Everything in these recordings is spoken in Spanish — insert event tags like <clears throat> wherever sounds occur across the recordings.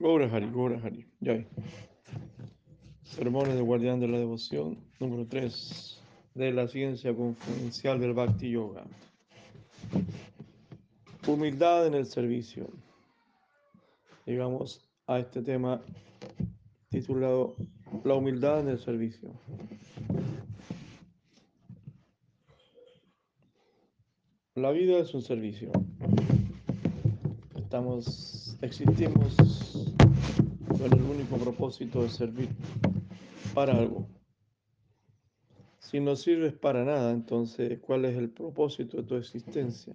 Gora Hari, Gora Hari. Ya. Sermones del Guardián de la Devoción, número 3, de la ciencia confidencial del Bhakti Yoga. Humildad en el servicio. Llegamos a este tema titulado La humildad en el servicio. La vida es un servicio. Estamos, existimos con el único propósito de servir para algo. Si no sirves para nada, entonces, ¿cuál es el propósito de tu existencia?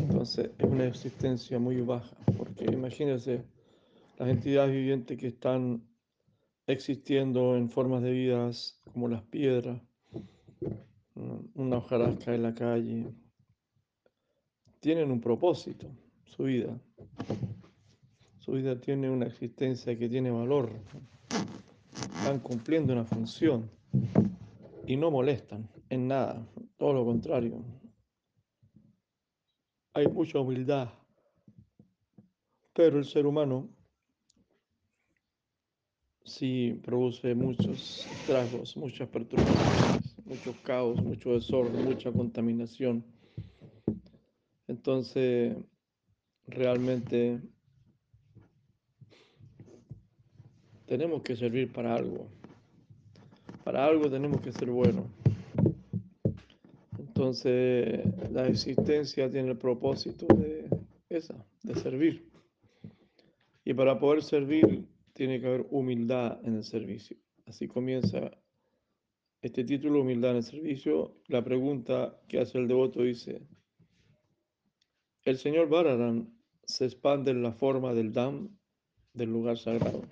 Entonces, es una existencia muy baja, porque imagínense las entidades vivientes que están existiendo en formas de vidas como las piedras, una hojarasca en la calle, tienen un propósito su vida. Su vida tiene una existencia que tiene valor. Están cumpliendo una función y no molestan en nada, todo lo contrario. Hay mucha humildad, pero el ser humano sí produce muchos estragos, muchas perturbaciones, muchos caos, mucho desorden, mucha contaminación. Entonces, realmente tenemos que servir para algo. Para algo tenemos que ser buenos. Entonces, la existencia tiene el propósito de esa, de servir. Y para poder servir, tiene que haber humildad en el servicio. Así comienza este título, Humildad en el servicio. La pregunta que hace el devoto dice, el señor Bararan se expande en la forma del Dam del lugar sagrado.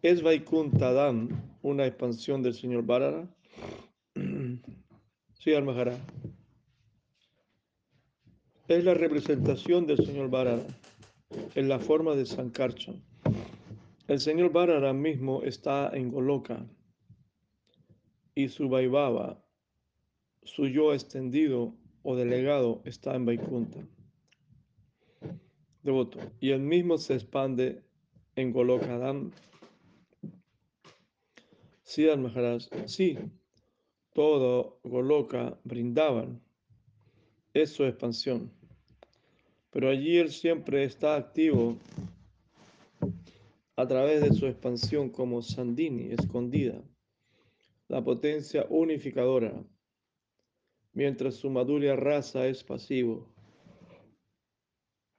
¿Es Vaikunta Dam una expansión del señor Bharara? <clears throat> sí, Almahara. Es la representación del señor Bharara en la forma de Sankarchan. El señor Bharara mismo está en Goloka y su Vaivava, su yo extendido o delegado está en Vaikunta. Y el mismo se expande en Golokadam. Sí, Maharaj. Sí, todo Goloka brindaban. Es su expansión. Pero allí él siempre está activo a través de su expansión como Sandini, escondida, la potencia unificadora mientras su madura raza es pasivo.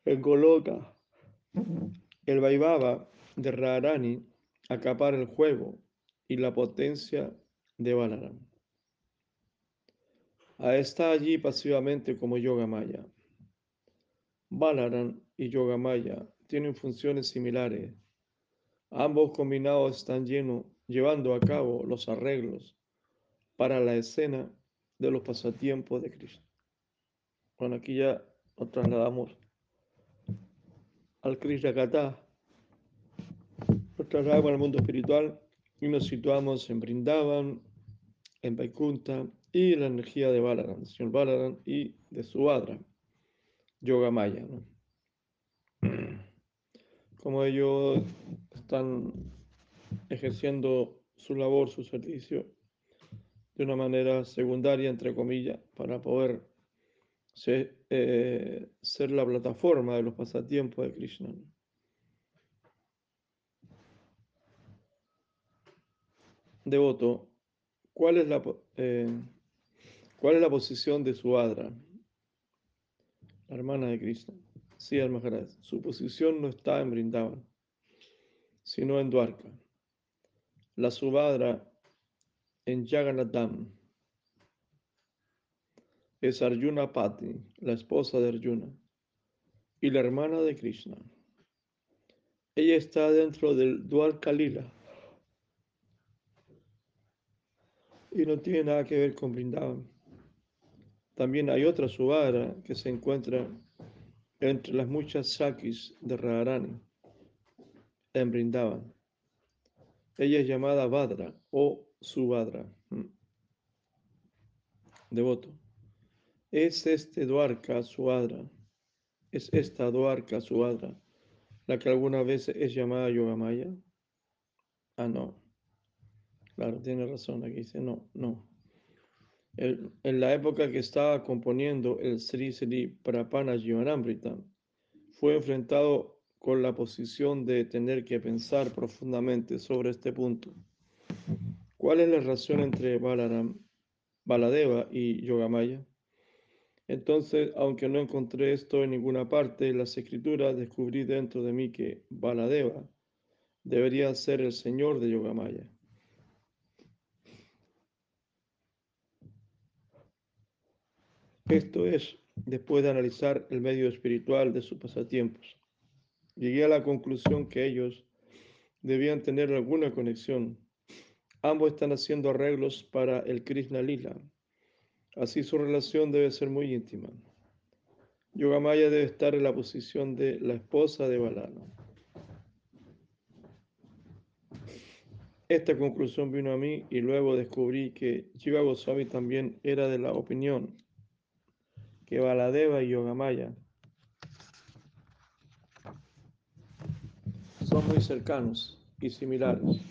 En Goloka, el Vaivava de Radharani acapara el juego y la potencia de Balaram. Está allí pasivamente como Yogamaya. Balaram y Yogamaya tienen funciones similares. Ambos combinados están llevando a cabo los arreglos para la escena de los pasatiempos de Krishna. Bueno, aquí ya nos trasladamos al Krishna Kata, nos trasladamos al mundo espiritual y nos situamos en Brindavan, en Vaikunta y la energía de Balaram, señor Balaram y de Subhadra, Yoga Maya. Como ellos están ejerciendo su labor, su servicio de una manera secundaria, entre comillas, para poder eh, ser la plataforma de los pasatiempos de Krishna. Devoto, ¿cuál es la, eh, ¿cuál es la posición de su Adra, la hermana de Krishna? Sí, Maharaj, su posición no está en Brindavan, sino en Dwarka. La Subhadra en Jagannatham. Es Arjuna Pati, la esposa de Arjuna, y la hermana de Krishna. Ella está dentro del Dwarka Lila y no tiene nada que ver con Brindavan. También hay otra Subhara que se encuentra entre las muchas Sakis de Radharani en Brindavan. Ella es llamada Vadra o Subhadra. Mm. Devoto. Es este Dwarka Subhadra ¿Es esta Dwarka Suadra la que alguna vez es llamada Yogamaya? Ah, no. Claro, tiene razón. Aquí dice no, no. en la época que estaba componiendo el Sri Sri Prapana Jivanamrita, fue enfrentado con la posición de tener que pensar profundamente sobre este punto. ¿Cuál es la relación entre Balaram, Baladeva y Yogamaya? Entonces, aunque no encontré esto en ninguna parte en las escrituras, descubrí dentro de mí que Baladeva debería ser el señor de Yogamaya. Esto es, después de analizar el medio espiritual de sus pasatiempos, llegué a la conclusión que ellos debían tener alguna conexión. Ambos están haciendo arreglos para el Krishna Lila, Así su relación debe ser muy íntima. Yogamaya debe estar en la posición de la esposa de Balana. Esta conclusión vino a mí y luego descubrí que Jiva Goswami también era de la opinión que Baladeva y Yogamaya son muy cercanos y similares.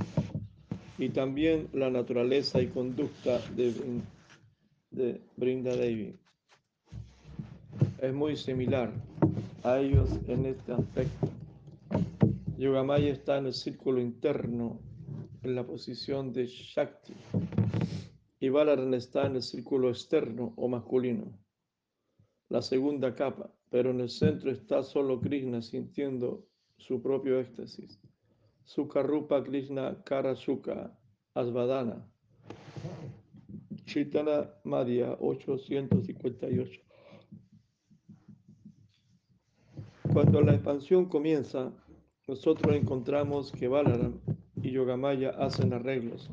Y también la naturaleza y conducta de de Brinda Devi. Es muy similar a ellos en este aspecto. Yogamaya está en el círculo interno, en la posición de Shakti, y Balaran está en el círculo externo o masculino, la segunda capa, pero en el centro está solo Krishna sintiendo su propio éxtasis. Sukarupa Krishna Karasuka Asvadana Chaitanya Madhya 858. Cuando la expansión comienza, nosotros encontramos que Balaram y Yogamaya hacen arreglos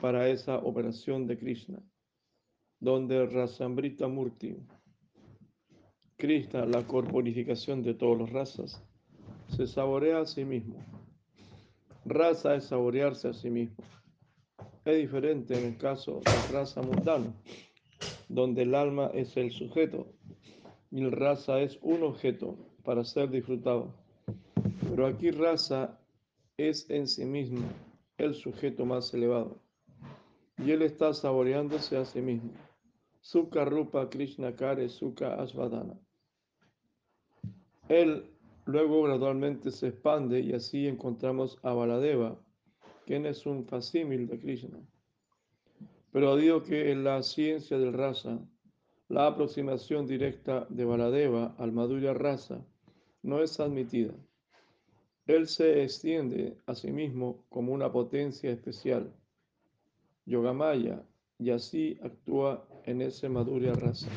para esa operación de Krishna, donde Rasambrita Murti, Krishna, la corporificación de todas las razas, se saborea a sí mismo. Raza es saborearse a sí mismo es diferente en el caso de raza mundana, donde el alma es el sujeto y el raza es un objeto para ser disfrutado. Pero aquí raza es en sí mismo el sujeto más elevado y él está saboreándose a sí mismo. Sukha Rupa Krishna Kare Sukha Asvadana. Él luego gradualmente se expande y así encontramos a Baladeva, quien es un facímil de Krishna. Pero digo que en la ciencia del rasa, la aproximación directa de Baladeva al Madhurya rasa no es admitida. Él se extiende a sí mismo como una potencia especial, Yogamaya, y así actúa en ese Madhurya rasa.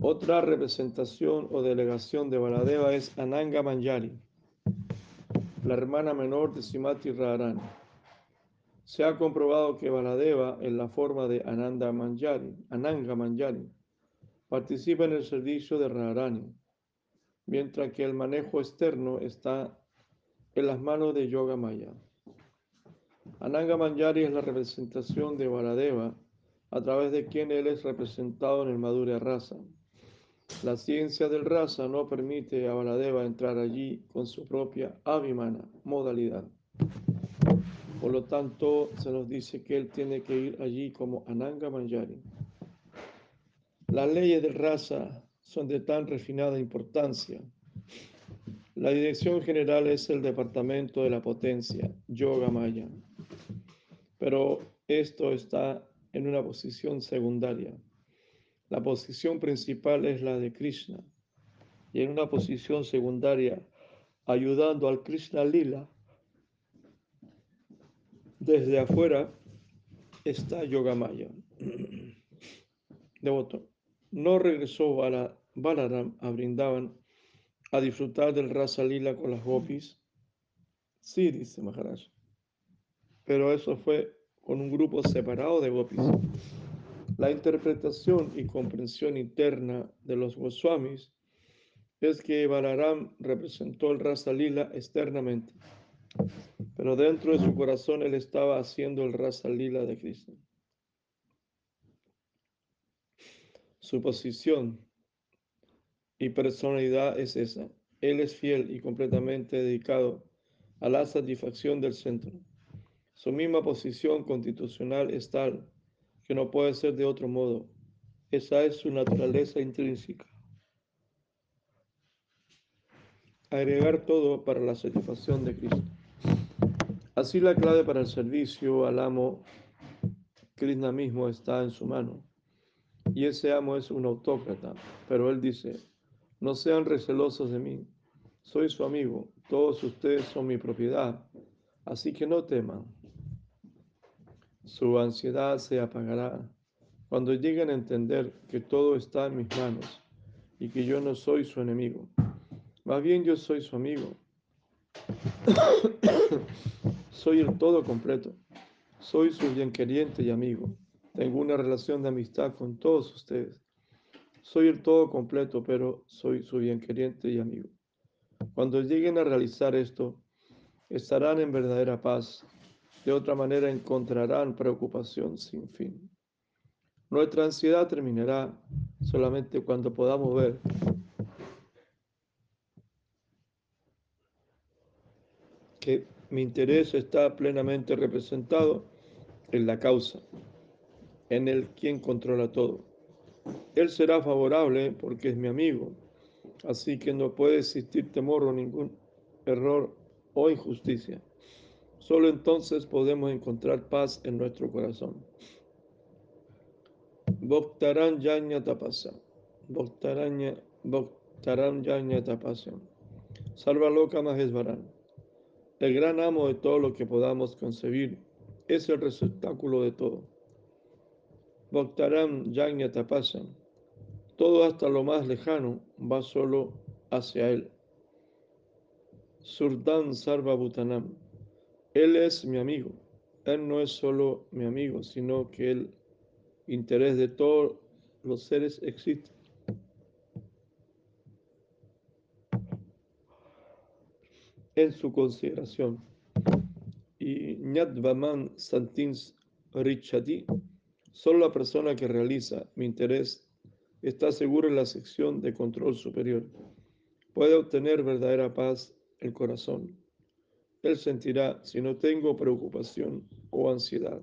Otra representación o delegación de Baladeva es Ananga Manjari la hermana menor de Simati Radharani. Se ha comprobado que Baladeva, en la forma de Ananda Manjari, Ananga Manjari, participa en el servicio de Radharani, mientras que el manejo externo está en las manos de Yoga Maya. Ananga Manjari es la representación de Baladeva, a través de quien él es representado en el Madhurya Rasa. La ciencia del raza no permite a Baladeva entrar allí con su propia abhimana modalidad. Por lo tanto, se nos dice que él tiene que ir allí como Ananga Manjari. Las leyes del raza son de tan refinada importancia. La dirección general es el departamento de la potencia, Yoga Maya. Pero esto está en una posición secundaria. La posición principal es la de Krishna y en una posición secundaria, ayudando al Krishna Lila, desde afuera está Yogamaya. Devoto. No regresó Balaram a Brindavan a disfrutar del Rasa Lila con las gopis. Sí, dice Maharaj. Pero eso fue con un grupo separado de gopis. La interpretación y comprensión interna de los Goswamis es que Balaram representó el Rasa Lila externamente, pero dentro de su corazón él estaba haciendo el Rasa Lila de Krishna. Su posición y personalidad es esa. Él es fiel y completamente dedicado a la satisfacción del centro. Su misma posición constitucional es tal que no puede ser de otro modo. Esa es su naturaleza intrínseca. Agregar todo para la satisfacción de Cristo. Así la clave para el servicio al amo Krishna mismo está en su mano. Y ese amo es un autócrata. Pero él dice, no sean recelosos de mí. Soy su amigo. Todos ustedes son mi propiedad. Así que no teman. Su ansiedad se apagará cuando lleguen a entender que todo está en mis manos y que yo no soy su enemigo. Más bien yo soy su amigo. <coughs> soy el todo completo. Soy su bien queriente y amigo. Tengo una relación de amistad con todos ustedes. Soy el todo completo, pero soy su bien queriente y amigo. Cuando lleguen a realizar esto, estarán en verdadera paz de otra manera encontrarán preocupación sin fin. Nuestra ansiedad terminará solamente cuando podamos ver que mi interés está plenamente representado en la causa, en el quien controla todo. Él será favorable porque es mi amigo, así que no puede existir temor o ningún error o injusticia. Solo entonces podemos encontrar paz en nuestro corazón. Bhaktaran Yanya Tapasa. Bhaktaran Yanya Tapasa. Salva loca Mahesvaran. El gran amo de todo lo que podamos concebir es el receptáculo de todo. Bhaktaran Yanya Tapasa. Todo hasta lo más lejano va solo hacia él. Surdan Sarva Bhutanam. Él es mi amigo. Él no es solo mi amigo, sino que el interés de todos los seres existe. En su consideración. Y Nyadvaman Santins Richati, solo la persona que realiza mi interés está segura en la sección de control superior. Puede obtener verdadera paz el corazón él sentirá si no tengo preocupación o ansiedad.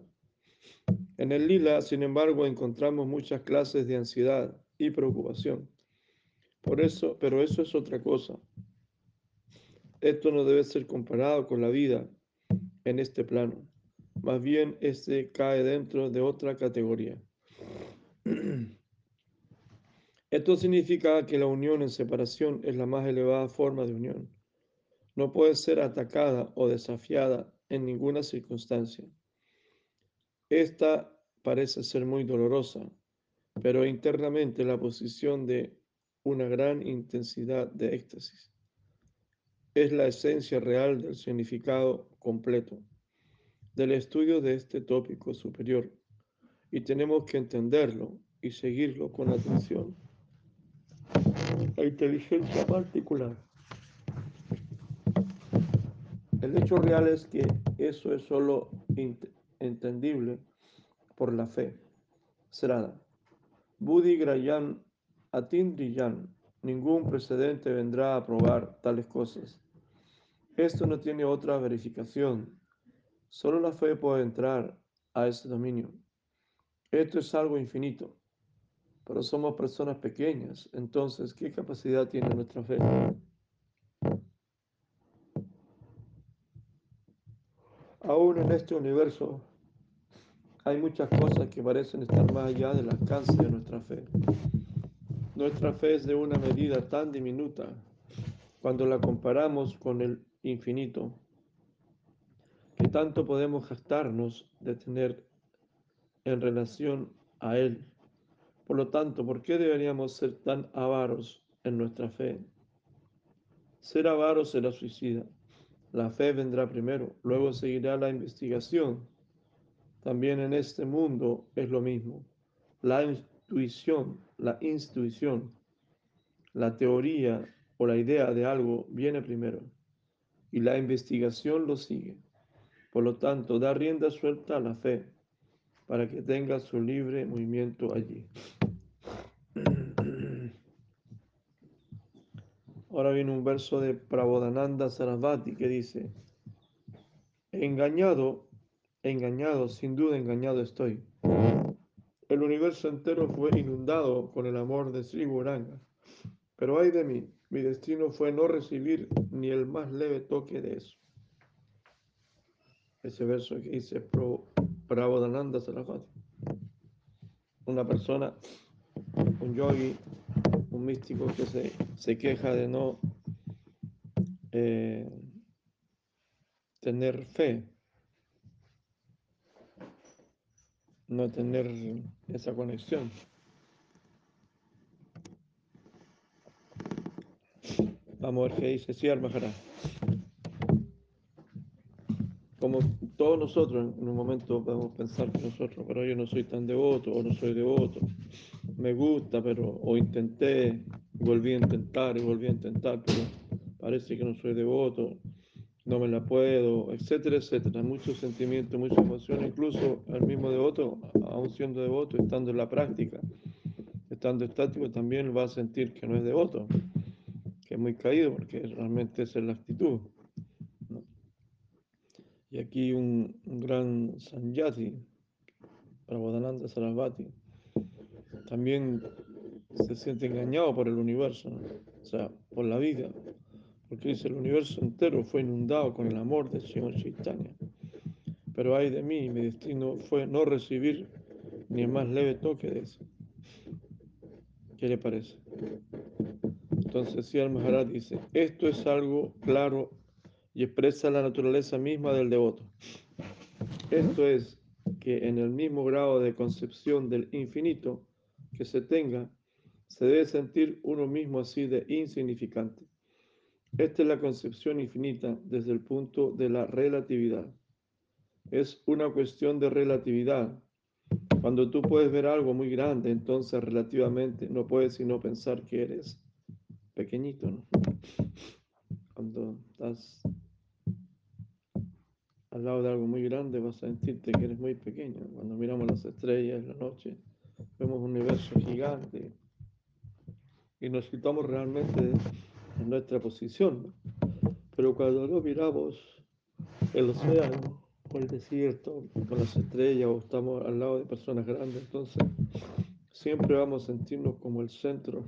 En el lila, sin embargo, encontramos muchas clases de ansiedad y preocupación. Por eso, pero eso es otra cosa. Esto no debe ser comparado con la vida en este plano. Más bien, este cae dentro de otra categoría. <clears throat> Esto significa que la unión en separación es la más elevada forma de unión no puede ser atacada o desafiada en ninguna circunstancia. Esta parece ser muy dolorosa, pero internamente la posición de una gran intensidad de éxtasis es la esencia real del significado completo del estudio de este tópico superior y tenemos que entenderlo y seguirlo con atención. La inteligencia particular. El hecho real es que eso es solo entendible por la fe. Srada. Buddhi Grayan Atindriyan. Ningún precedente vendrá a probar tales cosas. Esto no tiene otra verificación. Solo la fe puede entrar a ese dominio. Esto es algo infinito. Pero somos personas pequeñas. Entonces, ¿qué capacidad tiene nuestra fe? Aún en este universo hay muchas cosas que parecen estar más allá del alcance de nuestra fe. Nuestra fe es de una medida tan diminuta cuando la comparamos con el infinito, que tanto podemos gastarnos de tener en relación a Él. Por lo tanto, ¿por qué deberíamos ser tan avaros en nuestra fe? Ser avaro será suicida. La fe vendrá primero, luego seguirá la investigación. También en este mundo es lo mismo. La intuición, la intuición, la teoría o la idea de algo viene primero y la investigación lo sigue. Por lo tanto, da rienda suelta a la fe para que tenga su libre movimiento allí. Ahora viene un verso de Prabodhananda Sarasvati que dice, engañado, engañado, sin duda engañado estoy. El universo entero fue inundado con el amor de Sri Buranga, pero ay de mí, mi destino fue no recibir ni el más leve toque de eso. Ese verso que dice Prabodhananda Sarasvati. Una persona, un yogi, un místico que se, se queja de no eh, tener fe, no tener esa conexión. Vamos a ver qué dice Siar Maharaj. Como todos nosotros en un momento podemos pensar que nosotros, pero yo no soy tan devoto o no soy devoto, me gusta, pero o intenté, volví a intentar y volví a intentar, pero parece que no soy devoto, no me la puedo, etcétera, etcétera. Muchos sentimientos, muchas emociones, incluso el mismo devoto, aún siendo devoto, estando en la práctica, estando estático, también va a sentir que no es devoto, que es muy caído, porque realmente esa es la actitud. Y aquí un, un gran Sanyati, Prabodhananda Sarasvati, también se siente engañado por el universo, o sea, por la vida, porque dice el universo entero fue inundado con el amor del Señor Chaitanya. Pero ay de mí, mi destino fue no recibir ni el más leve toque de eso. ¿Qué le parece? Entonces, si Maharaj dice, esto es algo claro y expresa la naturaleza misma del devoto. Esto es que en el mismo grado de concepción del infinito que se tenga, se debe sentir uno mismo así de insignificante. Esta es la concepción infinita desde el punto de la relatividad. Es una cuestión de relatividad. Cuando tú puedes ver algo muy grande, entonces relativamente no puedes sino pensar que eres pequeñito, ¿no? Cuando estás al lado de algo muy grande vas a sentirte que eres muy pequeño. Cuando miramos las estrellas en la noche, vemos un universo gigante y nos quitamos realmente en nuestra posición. Pero cuando lo miramos el océano o el desierto con las estrellas o estamos al lado de personas grandes, entonces siempre vamos a sentirnos como el centro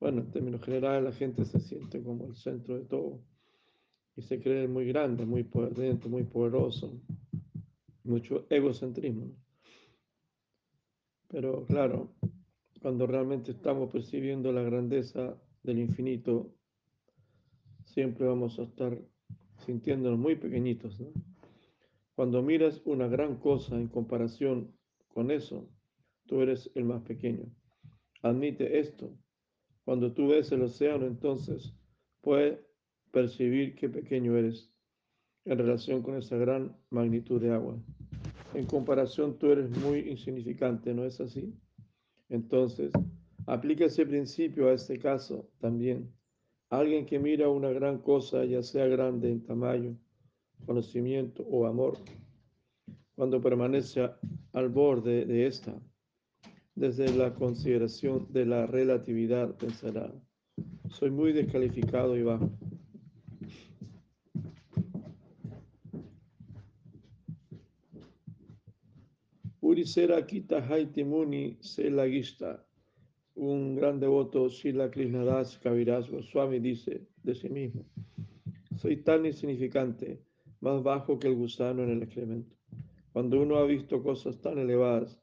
bueno, en términos generales la gente se siente como el centro de todo y se cree muy grande, muy potente, muy poderoso, mucho egocentrismo. Pero claro, cuando realmente estamos percibiendo la grandeza del infinito, siempre vamos a estar sintiéndonos muy pequeñitos. Cuando miras una gran cosa en comparación con eso, tú eres el más pequeño. Admite esto cuando tú ves el océano, entonces puedes percibir qué pequeño eres en relación con esa gran magnitud de agua. En comparación, tú eres muy insignificante, ¿no es así? Entonces, aplica ese principio a este caso también. Alguien que mira una gran cosa, ya sea grande en tamaño, conocimiento o amor, cuando permanece al borde de esta, desde la consideración de la relatividad, pensará, soy muy descalificado y bajo. Urisera Kita Haitimuni Selagista, un gran devoto, Sila Krishnadas Kaviraj Goswami, dice de sí mismo: Soy tan insignificante, más bajo que el gusano en el excremento. Cuando uno ha visto cosas tan elevadas,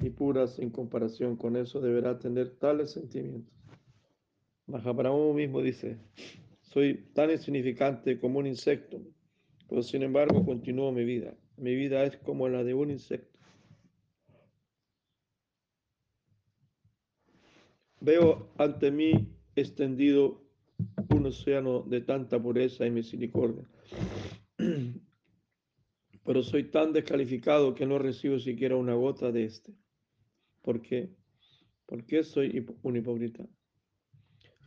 y puras en comparación con eso deberá tener tales sentimientos. Mahaprabhu mismo dice, soy tan insignificante como un insecto, pero sin embargo continúo mi vida. Mi vida es como la de un insecto. Veo ante mí extendido un océano de tanta pureza y misericordia, <clears throat> pero soy tan descalificado que no recibo siquiera una gota de este. ¿Por qué? ¿Por qué soy un hipócrita?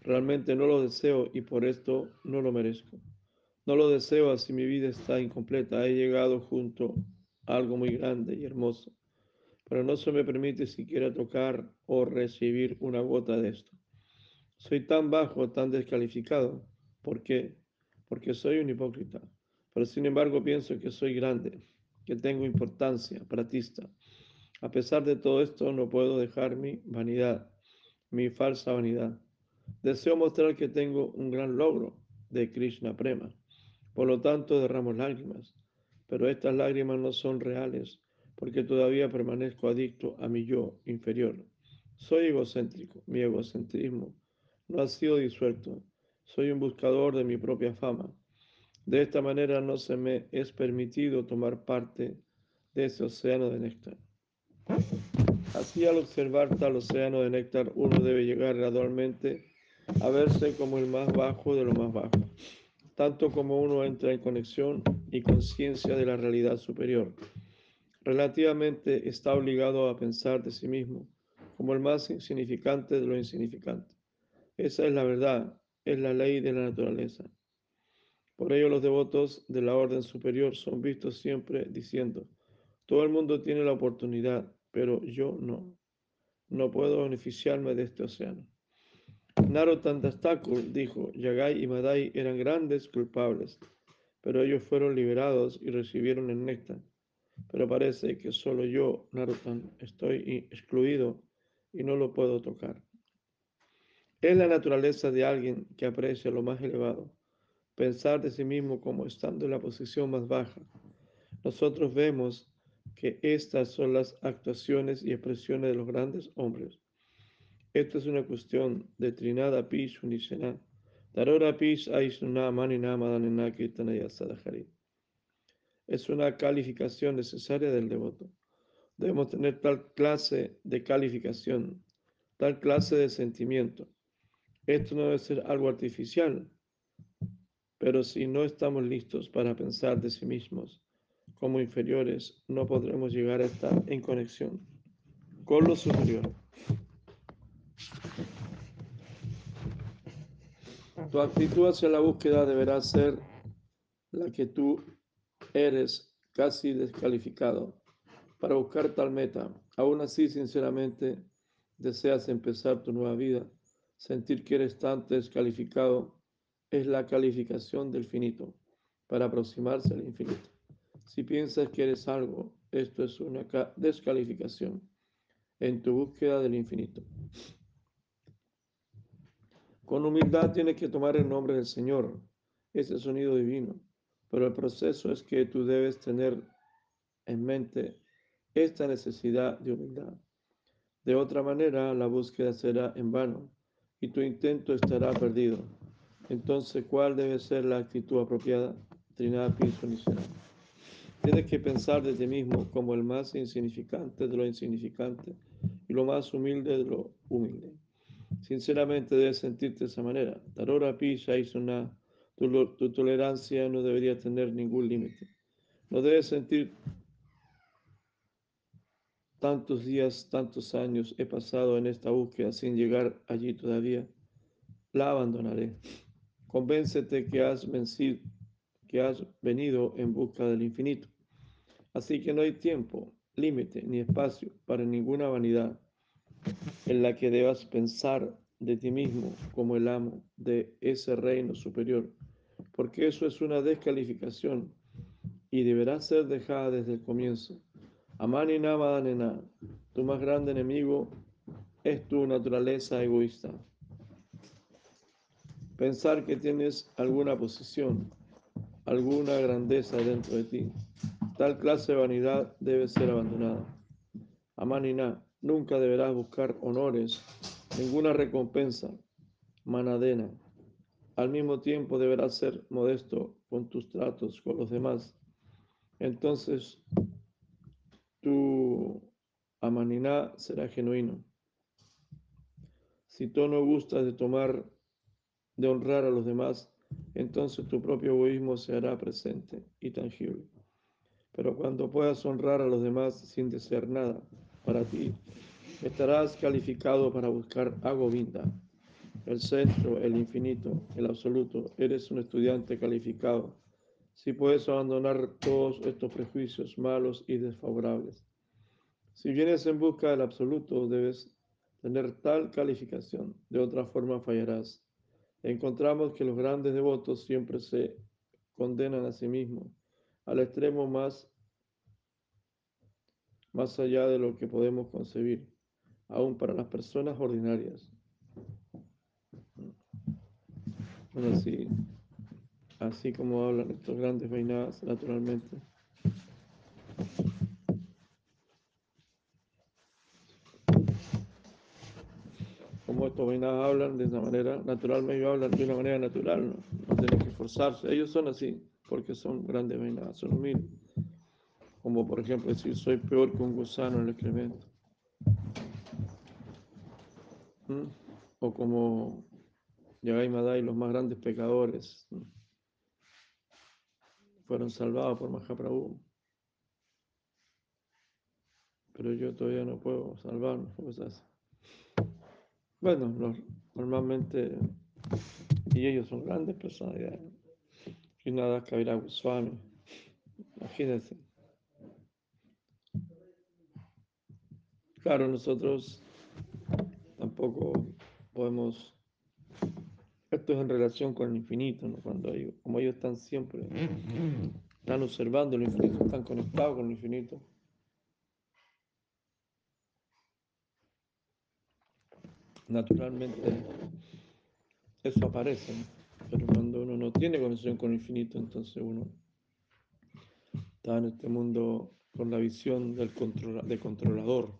Realmente no lo deseo y por esto no lo merezco. No lo deseo así mi vida está incompleta. He llegado junto a algo muy grande y hermoso, pero no se me permite siquiera tocar o recibir una gota de esto. Soy tan bajo, tan descalificado. ¿Por qué? Porque soy un hipócrita. Pero sin embargo pienso que soy grande, que tengo importancia, pratista. A pesar de todo esto, no puedo dejar mi vanidad, mi falsa vanidad. Deseo mostrar que tengo un gran logro de Krishna Prema. Por lo tanto, derramo lágrimas. Pero estas lágrimas no son reales, porque todavía permanezco adicto a mi yo inferior. Soy egocéntrico, mi egocentrismo no ha sido disuelto. Soy un buscador de mi propia fama. De esta manera no se me es permitido tomar parte de ese océano de néctar. Así al observar tal océano de néctar, uno debe llegar gradualmente a verse como el más bajo de lo más bajo, tanto como uno entra en conexión y conciencia de la realidad superior. Relativamente está obligado a pensar de sí mismo como el más insignificante de lo insignificante. Esa es la verdad, es la ley de la naturaleza. Por ello los devotos de la orden superior son vistos siempre diciendo, todo el mundo tiene la oportunidad, pero yo no. No puedo beneficiarme de este océano. Narottam dijo, Yagai y Madai eran grandes culpables, pero ellos fueron liberados y recibieron el néctar. Pero parece que solo yo, Narottam, estoy excluido y no lo puedo tocar. Es la naturaleza de alguien que aprecia lo más elevado, pensar de sí mismo como estando en la posición más baja. Nosotros vemos que estas son las actuaciones y expresiones de los grandes hombres. Esta es una cuestión de Trinada Pish Unishena. Tarora Pish Aishuna Maninama. Es una calificación necesaria del devoto. Debemos tener tal clase de calificación, tal clase de sentimiento. Esto no debe ser algo artificial, pero si no estamos listos para pensar de sí mismos, como inferiores, no podremos llegar a estar en conexión con lo superior. Tu actitud hacia la búsqueda deberá ser la que tú eres casi descalificado para buscar tal meta. Aún así, sinceramente, deseas empezar tu nueva vida. Sentir que eres tan descalificado es la calificación del finito para aproximarse al infinito. Si piensas que eres algo, esto es una descalificación en tu búsqueda del infinito. Con humildad tienes que tomar el nombre del Señor, ese sonido divino, pero el proceso es que tú debes tener en mente esta necesidad de humildad. De otra manera, la búsqueda será en vano y tu intento estará perdido. Entonces, ¿cuál debe ser la actitud apropiada? Trinidad, será. Tienes que pensar de ti mismo como el más insignificante de lo insignificante y lo más humilde de lo humilde. Sinceramente debes sentirte de esa manera. Tarora Pisha una tu, tolerancia no debería tener ningún límite. No debes sentir tantos días, tantos años he pasado en esta búsqueda sin llegar allí todavía. La abandonaré. Convéncete has vencido que has venido en busca del infinito. Así que no hay tiempo, límite ni espacio para ninguna vanidad en la que debas pensar de ti mismo como el amo de ese reino superior, porque eso es una descalificación y deberá ser dejada desde el comienzo. Amani Namadanena, tu más grande enemigo es tu naturaleza egoísta. Pensar que tienes alguna posición, alguna grandeza dentro de ti. Tal clase de vanidad debe ser abandonada. Amanina, nunca deberás buscar honores, ninguna recompensa. Manadena, al mismo tiempo deberás ser modesto con tus tratos con los demás. Entonces, tu amaniná será genuino. Si tú no gustas de tomar, de honrar a los demás, entonces tu propio egoísmo se hará presente y tangible. Pero cuando puedas honrar a los demás sin desear nada para ti, estarás calificado para buscar a Govinda, el centro, el infinito, el absoluto. Eres un estudiante calificado. Si puedes abandonar todos estos prejuicios malos y desfavorables. Si vienes en busca del absoluto, debes tener tal calificación, de otra forma fallarás. Encontramos que los grandes devotos siempre se condenan a sí mismos al extremo más, más allá de lo que podemos concebir, aún para las personas ordinarias. Bueno, así, así como hablan estos grandes veinadas, naturalmente. Como estos veinadas hablan de una manera natural, ellos hablan de una manera natural, no, no tienen que esforzarse. Ellos son así, porque son grandes veinadas, son humildes. Como por ejemplo decir, soy peor que un gusano en el excremento. ¿Mm? O como Yagai Madai, los más grandes pecadores, fueron salvados por Mahaprabhu. Pero yo todavía no puedo salvarme, cosas Bueno, normalmente, y ellos son grandes personalidades. Y nada, Kavira Goswami, imagínense. Claro, nosotros tampoco podemos esto es en relación con el infinito, ¿no? Cuando ellos, como ellos están siempre, están observando el infinito, están conectados con el infinito. Naturalmente, eso aparece, pero cuando uno no tiene conexión con el infinito, entonces uno está en este mundo con la visión del, del controlador,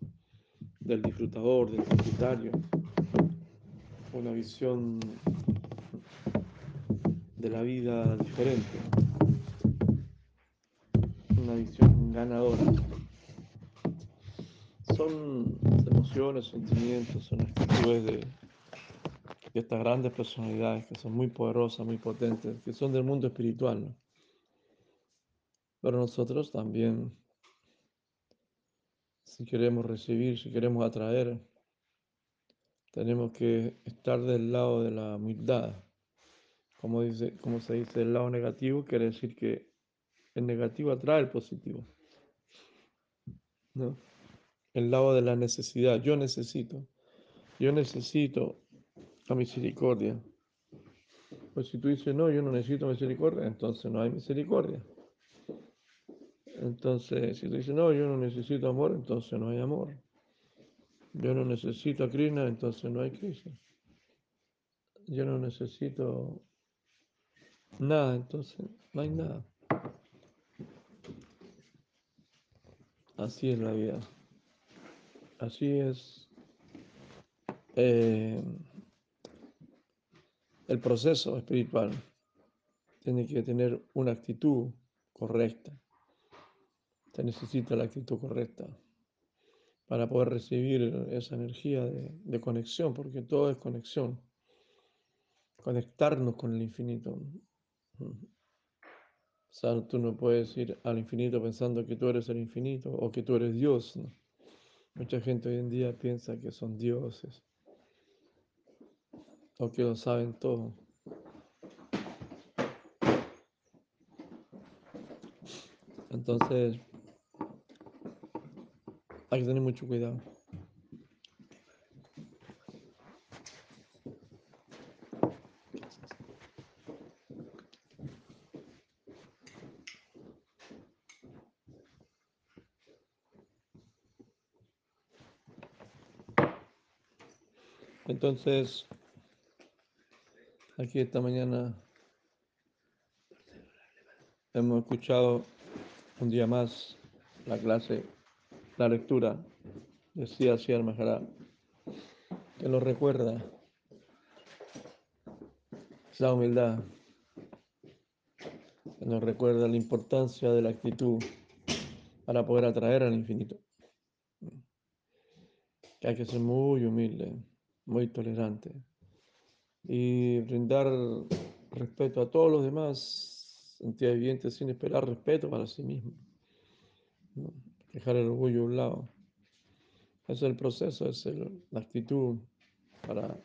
del disfrutador, del tributario, una visión de la vida diferente, una visión ganadora. Son emociones, sentimientos, son actitudes de, estas grandes personalidades que son muy poderosas, muy potentes, que son del mundo espiritual. Pero nosotros también, si queremos recibir, si queremos atraer, tenemos que estar del lado de la humildad como, dice, como se dice, el lado negativo quiere decir que el negativo atrae el positivo. ¿no? El lado de la necesidad. Yo necesito. Yo necesito la misericordia. Pues si tú dices, no, yo no necesito misericordia, entonces no hay misericordia. Entonces, si tú dices, no, yo no necesito amor, entonces no hay amor. Yo no necesito a Krishna, entonces no hay Krishna. Yo no necesito Nada, entonces no hay nada. Así es la vida. Así es eh, el proceso espiritual. Tiene que tener una actitud correcta. Se necesita la actitud correcta para poder recibir esa energía de, de conexión, porque todo es conexión. Conectarnos con el infinito. O sea, tú no puedes ir al infinito pensando que tú eres el infinito o que tú eres Dios. Mucha gente hoy en día piensa que son dioses o que lo saben todo. Entonces, hay que tener mucho cuidado. Entonces, aquí esta mañana hemos escuchado un día más la clase, la lectura de Sia Sia Maharaj, que nos recuerda esa humildad, que nos recuerda la importancia de la actitud para poder atraer al infinito. Hay que ser muy humilde muy tolerante y brindar respeto a todos los demás entidades vivientes sin esperar respeto para sí mismo. Dejar el orgullo a un lado. Es el proceso, es la actitud para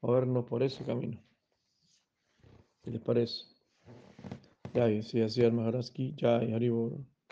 movernos por ese camino. ¿Qué les parece? Ya, y si así ya y Haribor.